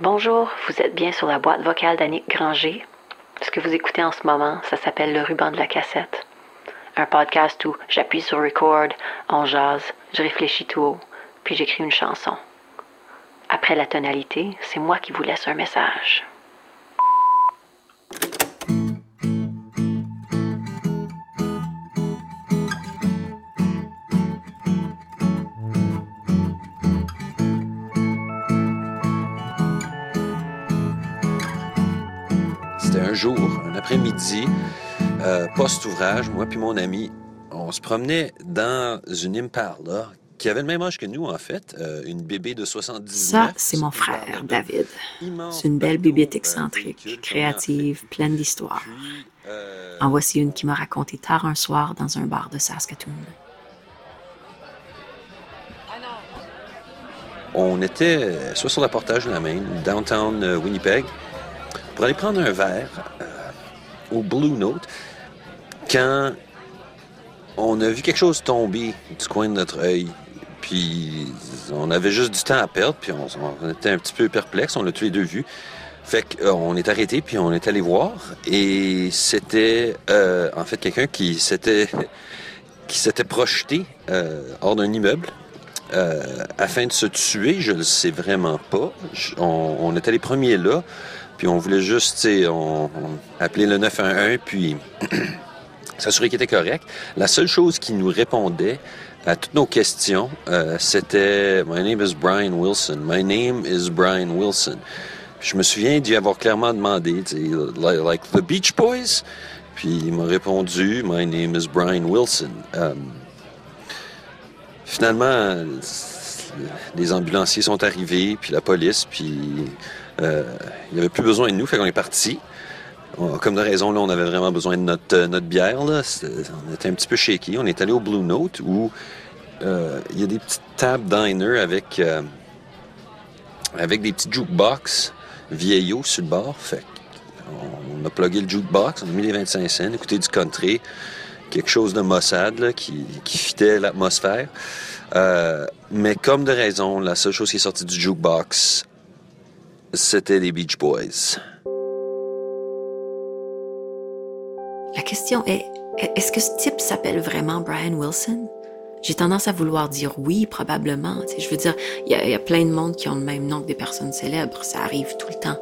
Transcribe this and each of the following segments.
Bonjour, vous êtes bien sur la boîte vocale d'Annick Granger. Ce que vous écoutez en ce moment, ça s'appelle Le ruban de la cassette. Un podcast où j'appuie sur record, on jase, je réfléchis tout haut, puis j'écris une chanson. Après la tonalité, c'est moi qui vous laisse un message. Jour, un après-midi, euh, post-ouvrage, moi puis mon ami, on se promenait dans une Impala qui avait le même âge que nous, en fait, euh, une bébé de 79. Ça, c'est mon frère, David. C'est une belle bébête excentrique, créative, pleine d'histoires. Euh, En voici une qui m'a raconté tard un soir dans un bar de Saskatoon. on était euh, soit sur la portage de la Main, downtown euh, Winnipeg, pour aller prendre un verre euh, au Blue Note, quand on a vu quelque chose tomber du coin de notre œil. Puis on avait juste du temps à perdre, puis on, était un petit peu perplexe, on l'a tous les deux vu. Fait qu'on est arrêté, puis on est allé voir, et c'était euh, en fait quelqu'un qui s'était qui s'était projeté euh, hors d'un immeuble euh, afin de se tuer, je le sais vraiment pas. On, on était les premiers là, puis on voulait juste, on, on appeler le 911, puis s'assurer qu'il était correct. La seule chose qui nous répondait à toutes nos questions, euh, c'était My name is Brian Wilson. My name is Brian Wilson. Je me souviens d'y avoir clairement demandé, like, like the Beach Boys? Puis il m'a répondu My name is Brian Wilson. Euh, Finalement, les ambulanciers sont arrivés, puis la police, puis euh, il n'y avait plus besoin de nous, fait qu'on est parti. Comme de raison, là, on avait vraiment besoin de notre, euh, notre bière. Là. On était un petit peu shaky. On est allé au Blue Note où euh, il y a des petites tables diner avec, avec des petits jukebox vieillots sur le bord. Fait on a plugué le jukebox, on a mis les 25 cents, écouté du country, quelque chose de Mossad qui, fitait l'atmosphère. Euh, mais comme de raison, la seule chose qui est sortie du jukebox, c'était les Beach Boys. La question est, est-ce que ce type s'appelle vraiment Brian Wilson? J'ai tendance à vouloir dire oui, probablement. Je veux dire, il y a plein de monde qui ont le même nom que des personnes célèbres. Ça arrive tout le temps.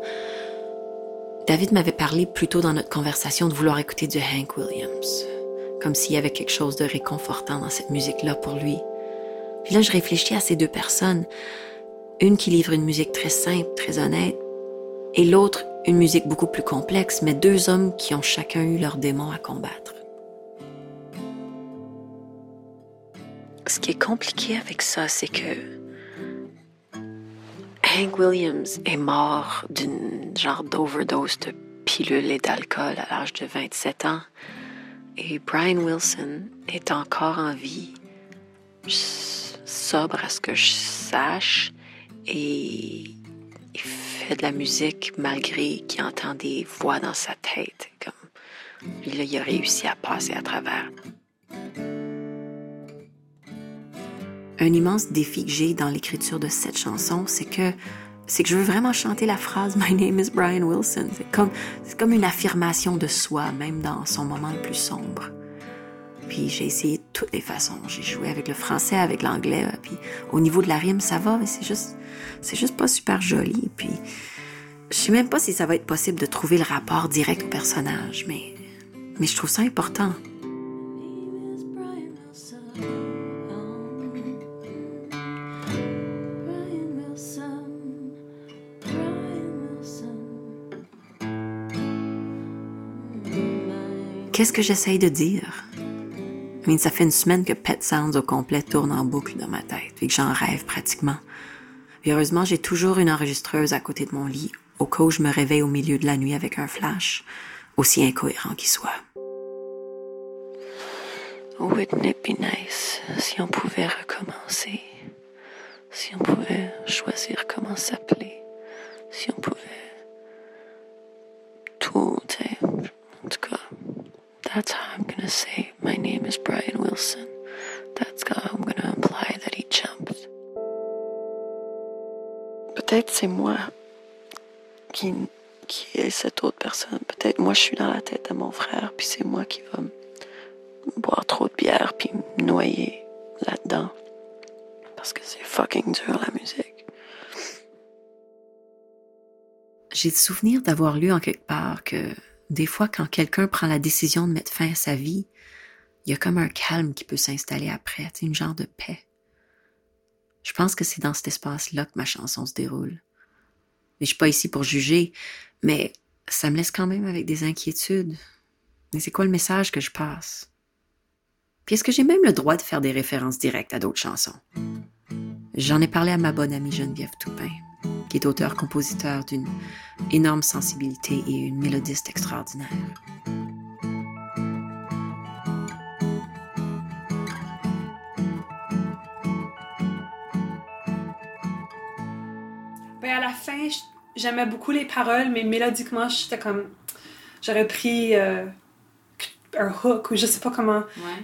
David m'avait parlé plus tôt dans notre conversation de vouloir écouter du Hank Williams. Comme s'il y avait quelque chose de réconfortant dans cette musique-là pour lui. Puis là, je réfléchis à ces deux personnes. Une qui livre une musique très simple, très honnête, et l'autre une musique beaucoup plus complexe, mais deux hommes qui ont chacun eu leurs démons à combattre. Ce qui est compliqué avec ça, c'est que Hank Williams est mort d'une genre d'overdose de pilules et d'alcool à l'âge de 27 ans. Et Brian Wilson est encore en vie, sobre à ce que je sache, et il fait de la musique malgré qu'il entend des voix dans sa tête. Comme il a réussi à passer à travers. Un immense défi que j'ai dans l'écriture de cette chanson, c'est que c'est que je veux vraiment chanter la phrase My name is Brian Wilson. C'est comme c'est comme une affirmation de soi, même dans son moment le plus sombre. Puis j'ai essayé de toutes les façons. J'ai joué avec le français, avec l'anglais. Puis au niveau de la rime, ça va, mais c'est juste, c'est juste pas super joli. Puis je sais même pas si ça va être possible de trouver le rapport direct au personnage, mais, mais je trouve ça important. Qu'est-ce que j'essaye de dire? Ça fait une semaine que Pet Sounds au complet tourne en boucle dans ma tête et que j'en rêve pratiquement. Heureusement, j'ai toujours une enregistreuse à côté de mon lit, au cas où je me réveille au milieu de la nuit avec un flash, aussi incohérent qu'il soit. Wouldn't it be nice si on pouvait recommencer? Si on pouvait choisir comment s'appeler? Si on pouvait tout, en tout cas, that's how I'm gonna say my name is Brian Wilson. That's how I'm gonna imply that he jumped. Peut-être c'est moi qui, qui est cette autre personne. Peut-être moi, je suis dans la tête de mon frère, puis c'est moi qui va boire trop de bière, puis me noyer là-dedans. Parce que c'est fucking dur, la musique. J'ai le souvenir d'avoir lu en quelque part que des fois, quand quelqu'un prend la décision de mettre fin à sa vie, il y a comme un calme qui peut s'installer après, une genre de paix. Je pense que c'est dans cet espace-là que ma chanson se déroule. Mais je suis pas ici pour juger, mais ça me laisse quand même avec des inquiétudes. Mais c'est quoi le message que je passe? Puis est-ce que j'ai même le droit de faire des références directes à d'autres chansons? J'en ai parlé à ma bonne amie Geneviève Toupin, qui est auteur-compositeur d'une énorme sensibilité et une mélodiste extraordinaire. Ben à la fin, j'aimais beaucoup les paroles, mais mélodiquement, j'étais comme. J'aurais pris euh, un hook ou je sais pas comment.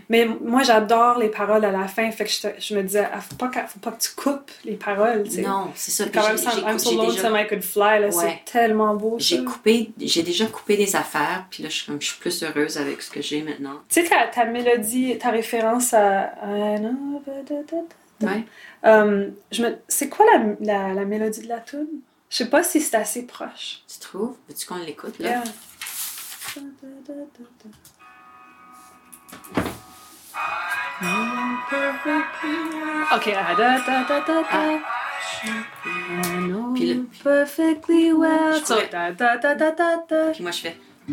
Mais moi, j'adore les paroles à la fin. Fait que je, me disais, ah, faut pas, que, faut pas que tu coupes les paroles. Non, c'est ça. Quand même, I'm so lonesome I could fly. C'est tellement beau. J'ai coupé, j'ai déjà coupé des affaires. Puis là, je, je suis plus heureuse avec ce que j'ai maintenant. Tu sais, ta, ta, mélodie, ta référence à. Ouais. Um, c'est quoi la, la, la, mélodie de la tune? Je sais pas si c'est assez proche. Tu trouves? Veux-tu qu'on l'écoute, là? Yeah. Ok, ah, da, da, da, da, da. I know puis le, perfectly well. So, da, da, da, da, da, da. Puis moi, je fais. I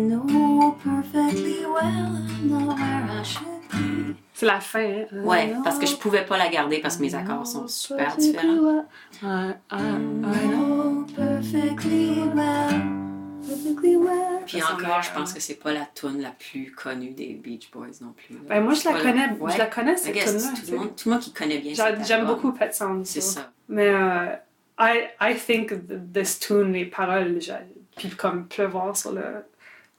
know perfectly well, I know where I should be. C'est la fin. Hein? Ouais, parce que je pouvais pas la garder parce que mes accords sont super différents. I, I, I know perfectly well. Puis encore, je pense que c'est pas la tune la plus connue des Beach Boys non plus. Ben moi, je la connais, je la connais cette tune là Tout, le monde, tout le monde qui connaît bien J'aime beaucoup Pet Sounds. C'est ça. Mais uh, I, I think this tune, les paroles, puis comme pleuvoir sur le,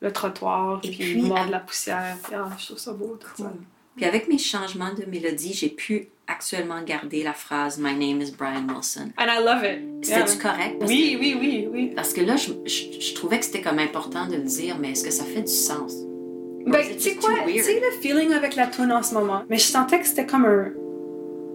le trottoir, puis, puis mordre de la poussière, puis, ah, je trouve ça beau. Tout ça. Puis avec mes changements de mélodie, j'ai pu actuellement garder la phrase My name is Brian Wilson. And I love it. C'était-tu correct? oui, oui, oui, oui. Parce que là, je, je, trouvais que c'était comme important de le dire, mais est-ce que ça fait du sens? Ben, tu sais quoi? Tu sais le feeling avec la tune en ce moment? Mais je sentais que c'était comme un,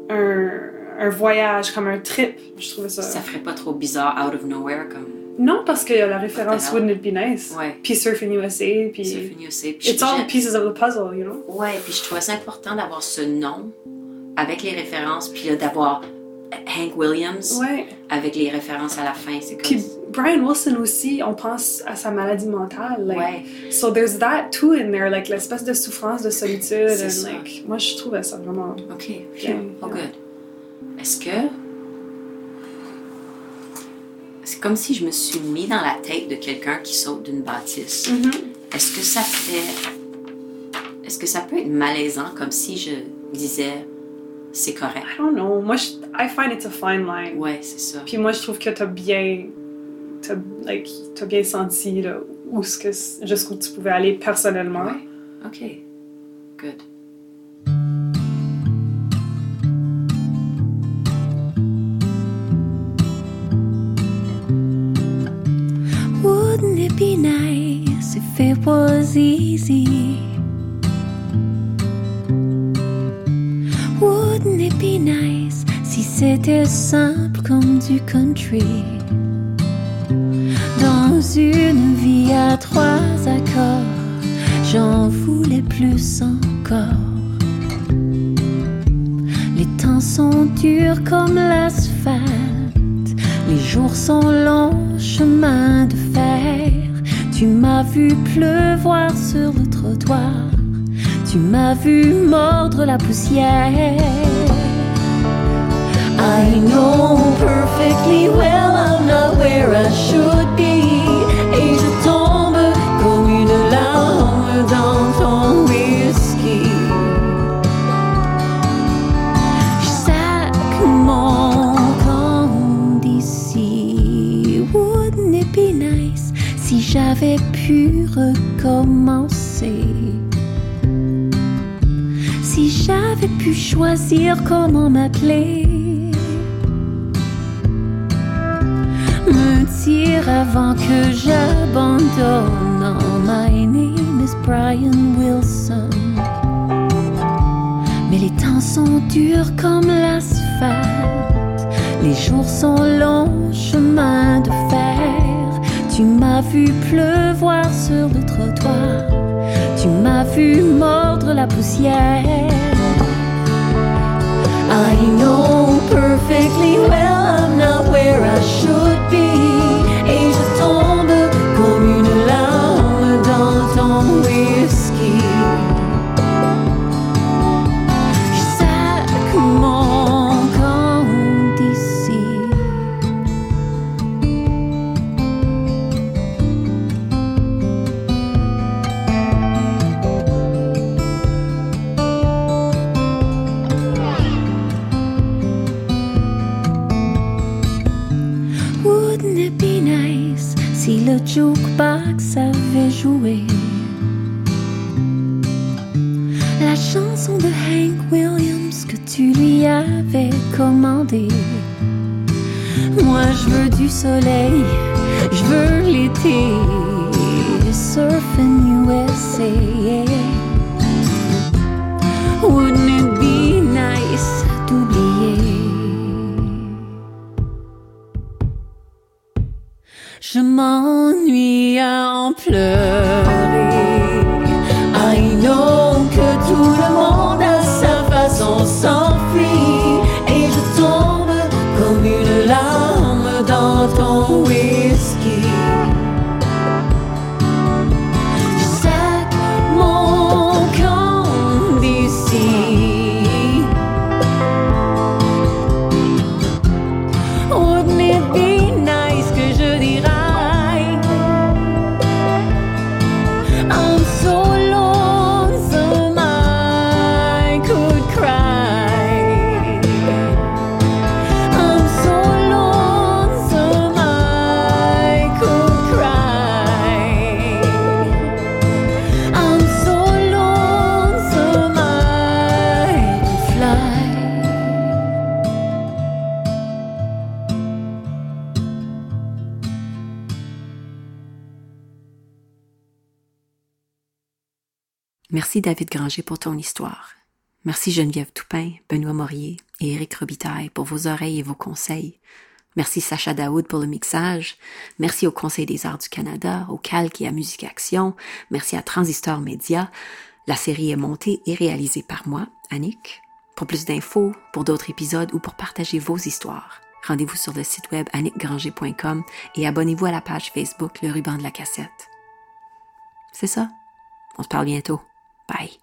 un, un, voyage, comme un trip. Je trouvais ça. Ça ferait pas trop bizarre, out of nowhere, comme. Non, parce qu'il y a la référence Wouldn't It Be Nice? Ouais. Puis Surfing USA, puis... Surfing USA. Puis It's all pieces of the puzzle, you know? Ouais, puis je trouvais ça important d'avoir ce nom avec les références, puis d'avoir Hank Williams ouais. avec les références à la fin. C'est comme... Puis Brian Wilson aussi, on pense à sa maladie mentale. Like, ouais. So there's that too in there, like l'espèce de souffrance, de solitude. And, like, moi, je trouvais ça vraiment... OK, yeah, oh good. Est-ce que c'est comme si je me suis mis dans la tête de quelqu'un qui saute d'une bâtisse. Mm-hmm. Est-ce que ça fait. Est-ce que ça peut être malaisant comme si je disais c'est correct? I don't know. Moi, je, I find it's a fine line. Ouais, c'est ça. Puis moi, je trouve que t'as bien. T'as like, as bien senti là, où ce que, jusqu'où tu pouvais aller personnellement. Ouais. OK. Good. Wouldn't it be nice si c'était simple comme du country? Dans une vie à trois accords, j'en voulais plus encore. Les temps sont durs comme l'asphalte, les jours sont longs, chemin de fer. Tu m'as vu pleuvoir sur le trottoir. Tu m'as vu mordre la poussière. I know Si j'avais pu choisir comment m'appeler. sentir avant que j'abandonne. My name is Brian Wilson. Mais les temps sont durs comme l'asphalte. Les jours sont longs, chemin de fer. Tu m'as vu pleuvoir sur le trottoir. Tu m'as vu mordre la poussière. I know perfectly well I'm not where I should be. De Hank Williams que tu lui avais commandée? Moi je veux du soleil, je veux l'été, surf in USA. Wouldn't it be nice d'oublier? Je m'ennuie en pleurer. Wouldn't it be Merci David Granger pour ton histoire. Merci Geneviève Toupin, Benoît Morier et Éric Robitaille pour vos oreilles et vos conseils. Merci Sacha Daoud pour le mixage. Merci au Conseil des arts du Canada, au Calque et à Musique Action. Merci à Transistor Média. La série est montée et réalisée par moi, Annick. Pour plus d'infos, pour d'autres épisodes ou pour partager vos histoires, rendez-vous sur le site web annickgranger.com et abonnez-vous à la page Facebook Le Ruban de la Cassette. C'est ça. On se parle bientôt. Bye.